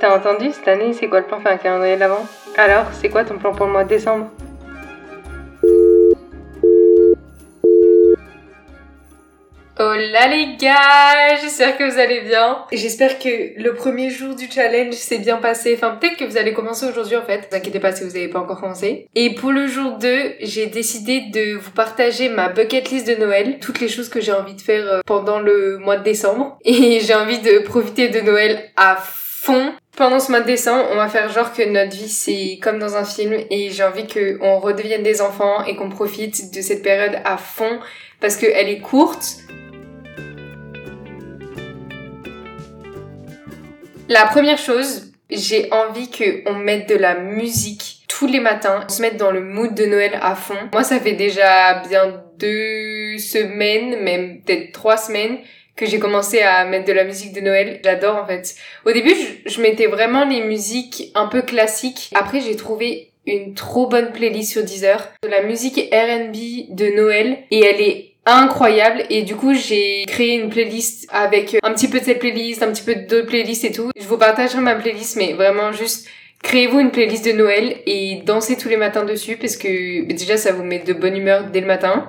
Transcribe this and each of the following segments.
T'as entendu cette année, c'est quoi le plan faire un calendrier de l'avant? Alors, c'est quoi ton plan pour le mois de décembre? Hola les gars, j'espère que vous allez bien. J'espère que le premier jour du challenge s'est bien passé. Enfin, peut-être que vous allez commencer aujourd'hui en fait. Ne vous inquiétez pas si vous n'avez pas encore commencé. Et pour le jour 2, j'ai décidé de vous partager ma bucket list de Noël. Toutes les choses que j'ai envie de faire euh, pendant le mois de décembre. Et j'ai envie de profiter de Noël à fond. Pendant ce mois de décembre, on va faire genre que notre vie c'est comme dans un film et j'ai envie qu'on redevienne des enfants et qu'on profite de cette période à fond parce qu'elle est courte La première chose, j'ai envie qu'on mette de la musique tous les matins, se mettre dans le mood de Noël à fond. Moi, ça fait déjà bien deux semaines, même peut-être trois semaines, que j'ai commencé à mettre de la musique de Noël. J'adore en fait. Au début, je, je mettais vraiment les musiques un peu classiques. Après, j'ai trouvé une trop bonne playlist sur Deezer. De la musique R&B de Noël. Et elle est incroyable et du coup j'ai créé une playlist avec un petit peu de cette playlist, un petit peu d'autres playlists et tout. Je vous partagerai ma playlist mais vraiment juste créez-vous une playlist de Noël et dansez tous les matins dessus parce que déjà ça vous met de bonne humeur dès le matin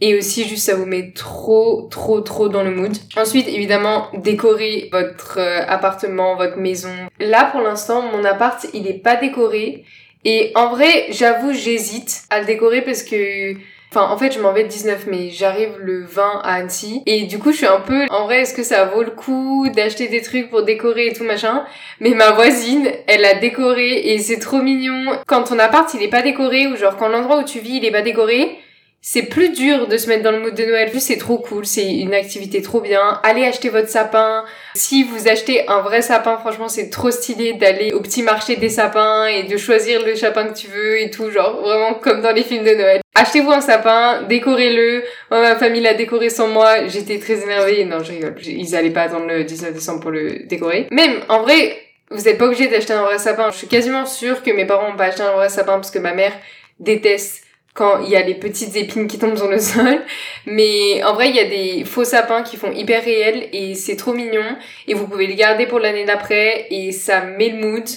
et aussi juste ça vous met trop trop trop dans le mood. Ensuite évidemment décorez votre euh, appartement, votre maison. Là pour l'instant mon appart il est pas décoré et en vrai j'avoue j'hésite à le décorer parce que Enfin, en fait, je m'en vais le 19 mai. J'arrive le 20 à Annecy. Et du coup, je suis un peu, en vrai, est-ce que ça vaut le coup d'acheter des trucs pour décorer et tout machin? Mais ma voisine, elle a décoré et c'est trop mignon. Quand ton appart, il est pas décoré ou genre quand l'endroit où tu vis, il est pas décoré, c'est plus dur de se mettre dans le mood de Noël. Plus c'est trop cool, c'est une activité trop bien. Allez acheter votre sapin. Si vous achetez un vrai sapin, franchement, c'est trop stylé d'aller au petit marché des sapins et de choisir le sapin que tu veux et tout, genre vraiment comme dans les films de Noël. Achetez-vous un sapin, décorez-le. Ma famille l'a décoré sans moi. J'étais très énervée. Non, je rigole. Ils allaient pas attendre le 19 décembre pour le décorer. Même, en vrai, vous êtes pas obligé d'acheter un vrai sapin. Je suis quasiment sûre que mes parents ont pas acheté un vrai sapin parce que ma mère déteste quand il y a les petites épines qui tombent sur le sol. Mais en vrai, il y a des faux sapins qui font hyper réels et c'est trop mignon. Et vous pouvez les garder pour l'année d'après et ça met le mood.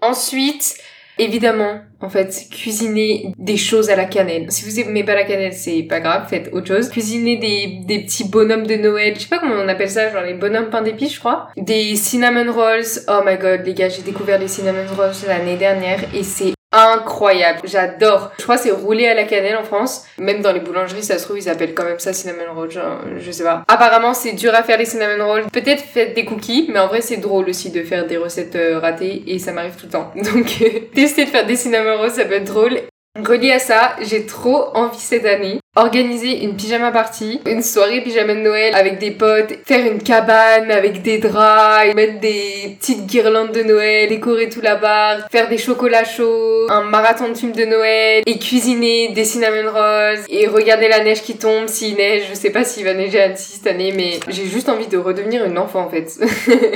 Ensuite, évidemment, en fait, cuisiner des choses à la cannelle. Si vous aimez pas la cannelle, c'est pas grave, faites autre chose. Cuisiner des, des petits bonhommes de Noël, je sais pas comment on appelle ça, genre les bonhommes pain d'épices, je crois. Des cinnamon rolls. Oh my god, les gars, j'ai découvert les cinnamon rolls l'année dernière et c'est incroyable. J'adore. Je crois que c'est roulé à la cannelle en France. Même dans les boulangeries, ça se trouve, ils appellent quand même ça cinnamon roll. je sais pas. Apparemment, c'est dur à faire les cinnamon rolls. Peut-être faites des cookies, mais en vrai, c'est drôle aussi de faire des recettes euh, ratées et ça m'arrive tout le temps. Donc, euh, tester de faire des cinnamon rolls, ça peut être drôle. Relié à ça, j'ai trop envie cette année organiser une pyjama party, une soirée pyjama de Noël avec des potes, faire une cabane avec des draps, mettre des petites guirlandes de Noël, décorer tout la barre, faire des chocolats chauds, un marathon de films de Noël et cuisiner des cinnamon rolls et regarder la neige qui tombe s'il neige. Je sais pas s'il va neiger à Annecy cette année mais j'ai juste envie de redevenir une enfant en fait.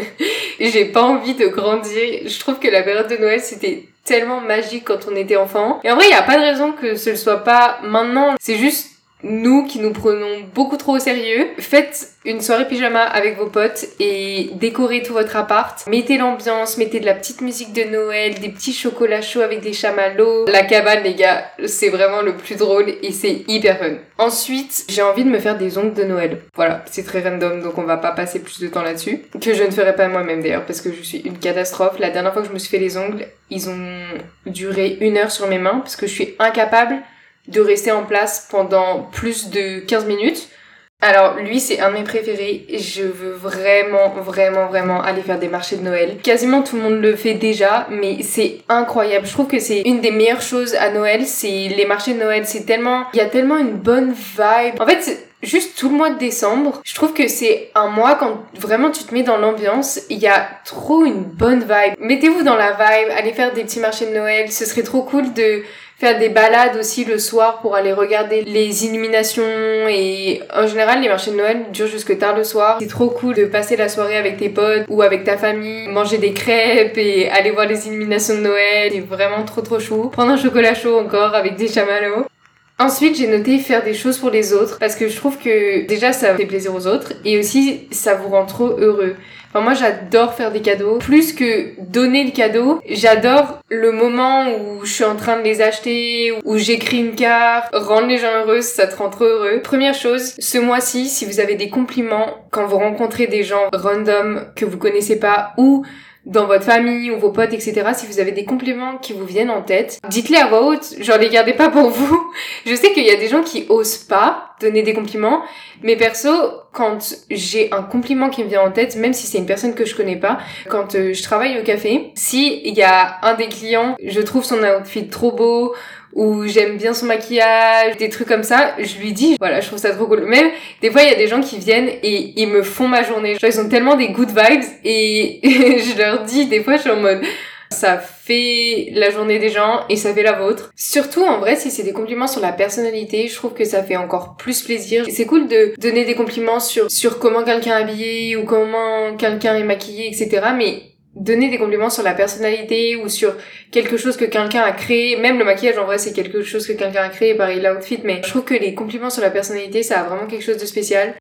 j'ai pas envie de grandir. Je trouve que la période de Noël c'était tellement magique quand on était enfant. Et en vrai, il n'y a pas de raison que ce ne soit pas maintenant. C'est juste nous qui nous prenons beaucoup trop au sérieux, faites une soirée pyjama avec vos potes et décorez tout votre appart. Mettez l'ambiance, mettez de la petite musique de Noël, des petits chocolats chauds avec des chamallows. La cabane, les gars, c'est vraiment le plus drôle et c'est hyper fun. Ensuite, j'ai envie de me faire des ongles de Noël. Voilà, c'est très random donc on va pas passer plus de temps là-dessus. Que je ne ferai pas moi-même d'ailleurs parce que je suis une catastrophe. La dernière fois que je me suis fait les ongles, ils ont duré une heure sur mes mains parce que je suis incapable de rester en place pendant plus de 15 minutes. Alors lui c'est un de mes préférés, je veux vraiment vraiment vraiment aller faire des marchés de Noël. Quasiment tout le monde le fait déjà, mais c'est incroyable. Je trouve que c'est une des meilleures choses à Noël, c'est les marchés de Noël, c'est tellement il y a tellement une bonne vibe. En fait, juste tout le mois de décembre, je trouve que c'est un mois quand vraiment tu te mets dans l'ambiance, il y a trop une bonne vibe. Mettez-vous dans la vibe, allez faire des petits marchés de Noël, ce serait trop cool de faire des balades aussi le soir pour aller regarder les illuminations et en général les marchés de Noël durent jusque tard le soir. C'est trop cool de passer la soirée avec tes potes ou avec ta famille, manger des crêpes et aller voir les illuminations de Noël. C'est vraiment trop trop chou. Prendre un chocolat chaud encore avec des chamallows. Ensuite, j'ai noté faire des choses pour les autres parce que je trouve que déjà ça fait plaisir aux autres et aussi ça vous rend trop heureux. Enfin, moi, j'adore faire des cadeaux. Plus que donner le cadeau, j'adore le moment où je suis en train de les acheter, où j'écris une carte, rendre les gens heureux, ça te rend trop heureux. Première chose, ce mois-ci, si vous avez des compliments quand vous rencontrez des gens random que vous connaissez pas ou dans votre famille ou vos potes, etc., si vous avez des compliments qui vous viennent en tête, dites-les à voix haute, genre les gardez pas pour vous. Je sais qu'il y a des gens qui osent pas donner des compliments, mais perso, quand j'ai un compliment qui me vient en tête, même si c'est une personne que je connais pas, quand euh, je travaille au café, si il y a un des clients, je trouve son outfit trop beau, ou j'aime bien son maquillage, des trucs comme ça, je lui dis, voilà, je trouve ça trop cool. Même, des fois, il y a des gens qui viennent et ils me font ma journée. Genre, ils ont tellement des good vibes et je leur dis, des fois, je suis en mode, ça fait la journée des gens et ça fait la vôtre. Surtout en vrai, si c'est des compliments sur la personnalité, je trouve que ça fait encore plus plaisir. C'est cool de donner des compliments sur, sur comment quelqu'un est habillé ou comment quelqu'un est maquillé, etc. Mais donner des compliments sur la personnalité ou sur quelque chose que quelqu'un a créé. Même le maquillage, en vrai, c'est quelque chose que quelqu'un a créé, pareil l'outfit, mais je trouve que les compliments sur la personnalité, ça a vraiment quelque chose de spécial.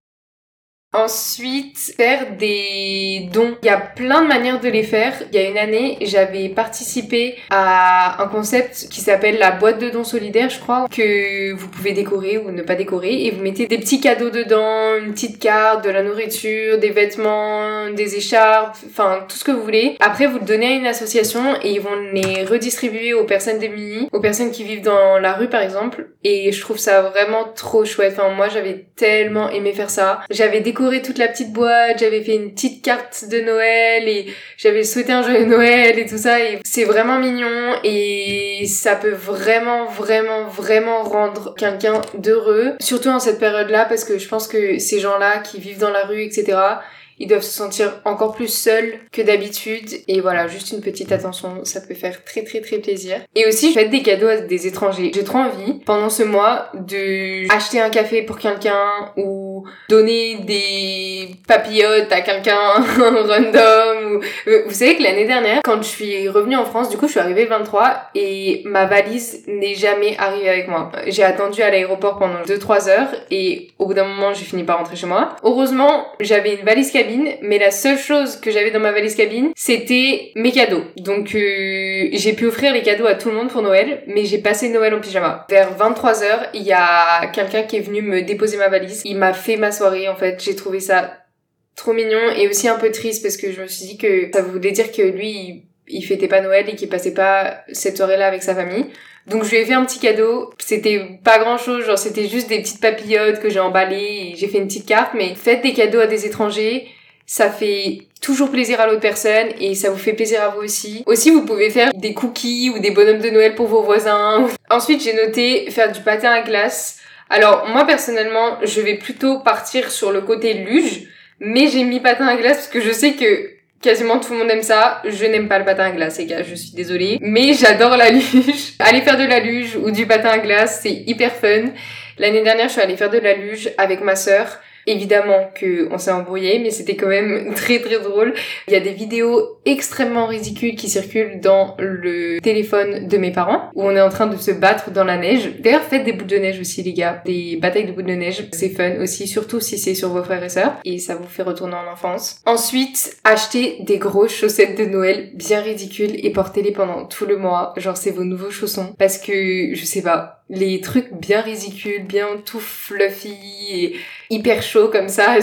Ensuite, faire des dons. Il y a plein de manières de les faire. Il y a une année, j'avais participé à un concept qui s'appelle la boîte de dons solidaires, je crois, que vous pouvez décorer ou ne pas décorer et vous mettez des petits cadeaux dedans, une petite carte, de la nourriture, des vêtements, des écharpes, enfin tout ce que vous voulez. Après, vous le donnez à une association et ils vont les redistribuer aux personnes démunies, aux personnes qui vivent dans la rue par exemple. Et je trouve ça vraiment trop chouette. Enfin, moi, j'avais tellement aimé faire ça. J'avais toute la petite boîte, j'avais fait une petite carte de Noël et j'avais souhaité un joyeux Noël et tout ça et c'est vraiment mignon et ça peut vraiment vraiment vraiment rendre quelqu'un d'heureux, surtout en cette période-là parce que je pense que ces gens-là qui vivent dans la rue, etc., ils doivent se sentir encore plus seuls que d'habitude. Et voilà, juste une petite attention, ça peut faire très très très plaisir. Et aussi, fais des cadeaux à des étrangers. J'ai trop envie, pendant ce mois, de acheter un café pour quelqu'un ou donner des papillotes à quelqu'un random. Ou... Vous savez que l'année dernière, quand je suis revenue en France, du coup, je suis arrivée le 23 et ma valise n'est jamais arrivée avec moi. J'ai attendu à l'aéroport pendant 2-3 heures et au bout d'un moment, j'ai fini par rentrer chez moi. Heureusement, j'avais une valise mais la seule chose que j'avais dans ma valise cabine, c'était mes cadeaux. Donc euh, j'ai pu offrir les cadeaux à tout le monde pour Noël, mais j'ai passé Noël en pyjama. Vers 23h, il y a quelqu'un qui est venu me déposer ma valise. Il m'a fait ma soirée en fait, j'ai trouvé ça trop mignon et aussi un peu triste parce que je me suis dit que ça voulait dire que lui fêtait pas Noël et qu'il passait pas cette soirée-là avec sa famille. Donc je lui ai fait un petit cadeau. C'était pas grand chose, genre c'était juste des petites papillotes que j'ai emballées et j'ai fait une petite carte. Mais faites des cadeaux à des étrangers ça fait toujours plaisir à l'autre personne et ça vous fait plaisir à vous aussi. Aussi, vous pouvez faire des cookies ou des bonhommes de Noël pour vos voisins. Ensuite, j'ai noté faire du patin à glace. Alors, moi, personnellement, je vais plutôt partir sur le côté luge, mais j'ai mis patin à glace parce que je sais que quasiment tout le monde aime ça. Je n'aime pas le patin à glace, les gars, je suis désolée. Mais j'adore la luge. Aller faire de la luge ou du patin à glace, c'est hyper fun. L'année dernière, je suis allée faire de la luge avec ma sœur. Évidemment que on s'est embrouillé, mais c'était quand même très très drôle. Il y a des vidéos extrêmement ridicules qui circulent dans le téléphone de mes parents, où on est en train de se battre dans la neige. D'ailleurs, faites des boules de neige aussi, les gars. Des batailles de boules de neige, c'est fun aussi, surtout si c'est sur vos frères et sœurs, et ça vous fait retourner en enfance. Ensuite, achetez des grosses chaussettes de Noël bien ridicules et portez-les pendant tout le mois. Genre, c'est vos nouveaux chaussons. Parce que, je sais pas, les trucs bien ridicules, bien tout fluffy et hyper chaud comme ça,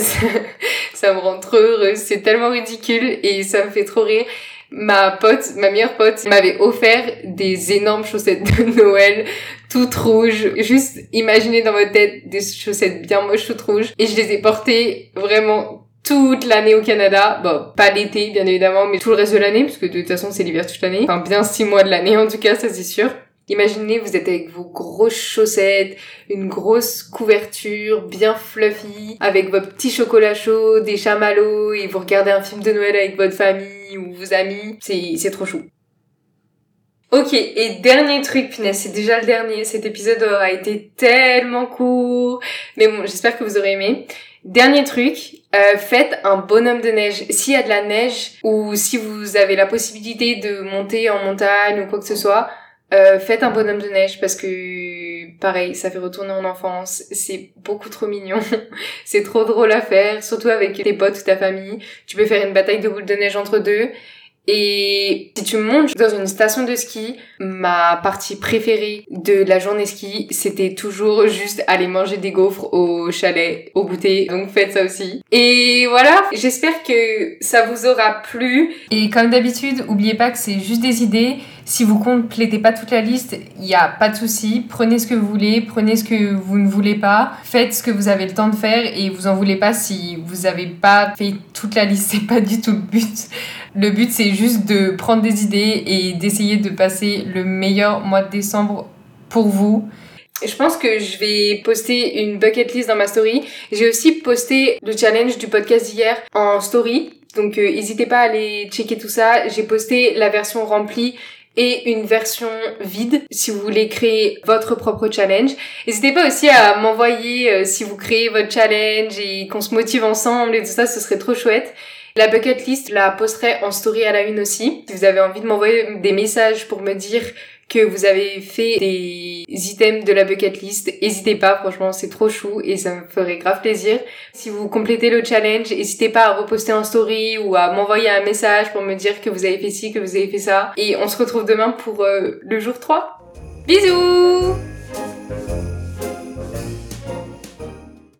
ça, me rend trop heureuse. C'est tellement ridicule et ça me fait trop rire. Ma pote, ma meilleure pote, m'avait offert des énormes chaussettes de Noël, toutes rouges. Juste imaginez dans votre tête des chaussettes bien moches, toutes rouges. Et je les ai portées vraiment toute l'année au Canada. Bon, pas l'été, bien évidemment, mais tout le reste de l'année, parce que de toute façon, c'est l'hiver toute l'année. Enfin, bien six mois de l'année, en tout cas, ça c'est sûr. Imaginez, vous êtes avec vos grosses chaussettes, une grosse couverture bien fluffy, avec votre petit chocolat chaud, des chamallows, et vous regardez un film de Noël avec votre famille ou vos amis. C'est, trop chou. Ok, et dernier truc, punaise, c'est déjà le dernier. Cet épisode aura été tellement court. Mais bon, j'espère que vous aurez aimé. Dernier truc, euh, faites un bonhomme de neige. S'il y a de la neige ou si vous avez la possibilité de monter en montagne ou quoi que ce soit, euh, faites un bonhomme de neige parce que pareil, ça fait retourner en enfance. C'est beaucoup trop mignon. c'est trop drôle à faire, surtout avec tes potes ou ta famille. Tu peux faire une bataille de boules de neige entre deux. Et si tu montes dans une station de ski, ma partie préférée de la journée ski, c'était toujours juste aller manger des gaufres au chalet, au goûter. Donc faites ça aussi. Et voilà, j'espère que ça vous aura plu. Et comme d'habitude, oubliez pas que c'est juste des idées. Si vous complétez pas toute la liste, il n'y a pas de souci. Prenez ce que vous voulez, prenez ce que vous ne voulez pas. Faites ce que vous avez le temps de faire et vous en voulez pas si vous n'avez pas fait toute la liste. C'est pas du tout le but. Le but, c'est juste de prendre des idées et d'essayer de passer le meilleur mois de décembre pour vous. Je pense que je vais poster une bucket list dans ma story. J'ai aussi posté le challenge du podcast d'hier en story. Donc euh, n'hésitez pas à aller checker tout ça. J'ai posté la version remplie et une version vide si vous voulez créer votre propre challenge. N'hésitez pas aussi à m'envoyer euh, si vous créez votre challenge et qu'on se motive ensemble et tout ça, ce serait trop chouette. La bucket list, la posterai en story à la une aussi. Si vous avez envie de m'envoyer des messages pour me dire que vous avez fait des items de la bucket list, n'hésitez pas, franchement c'est trop chou et ça me ferait grave plaisir. Si vous complétez le challenge, n'hésitez pas à reposter en story ou à m'envoyer un message pour me dire que vous avez fait ci, que vous avez fait ça. Et on se retrouve demain pour euh, le jour 3. Bisous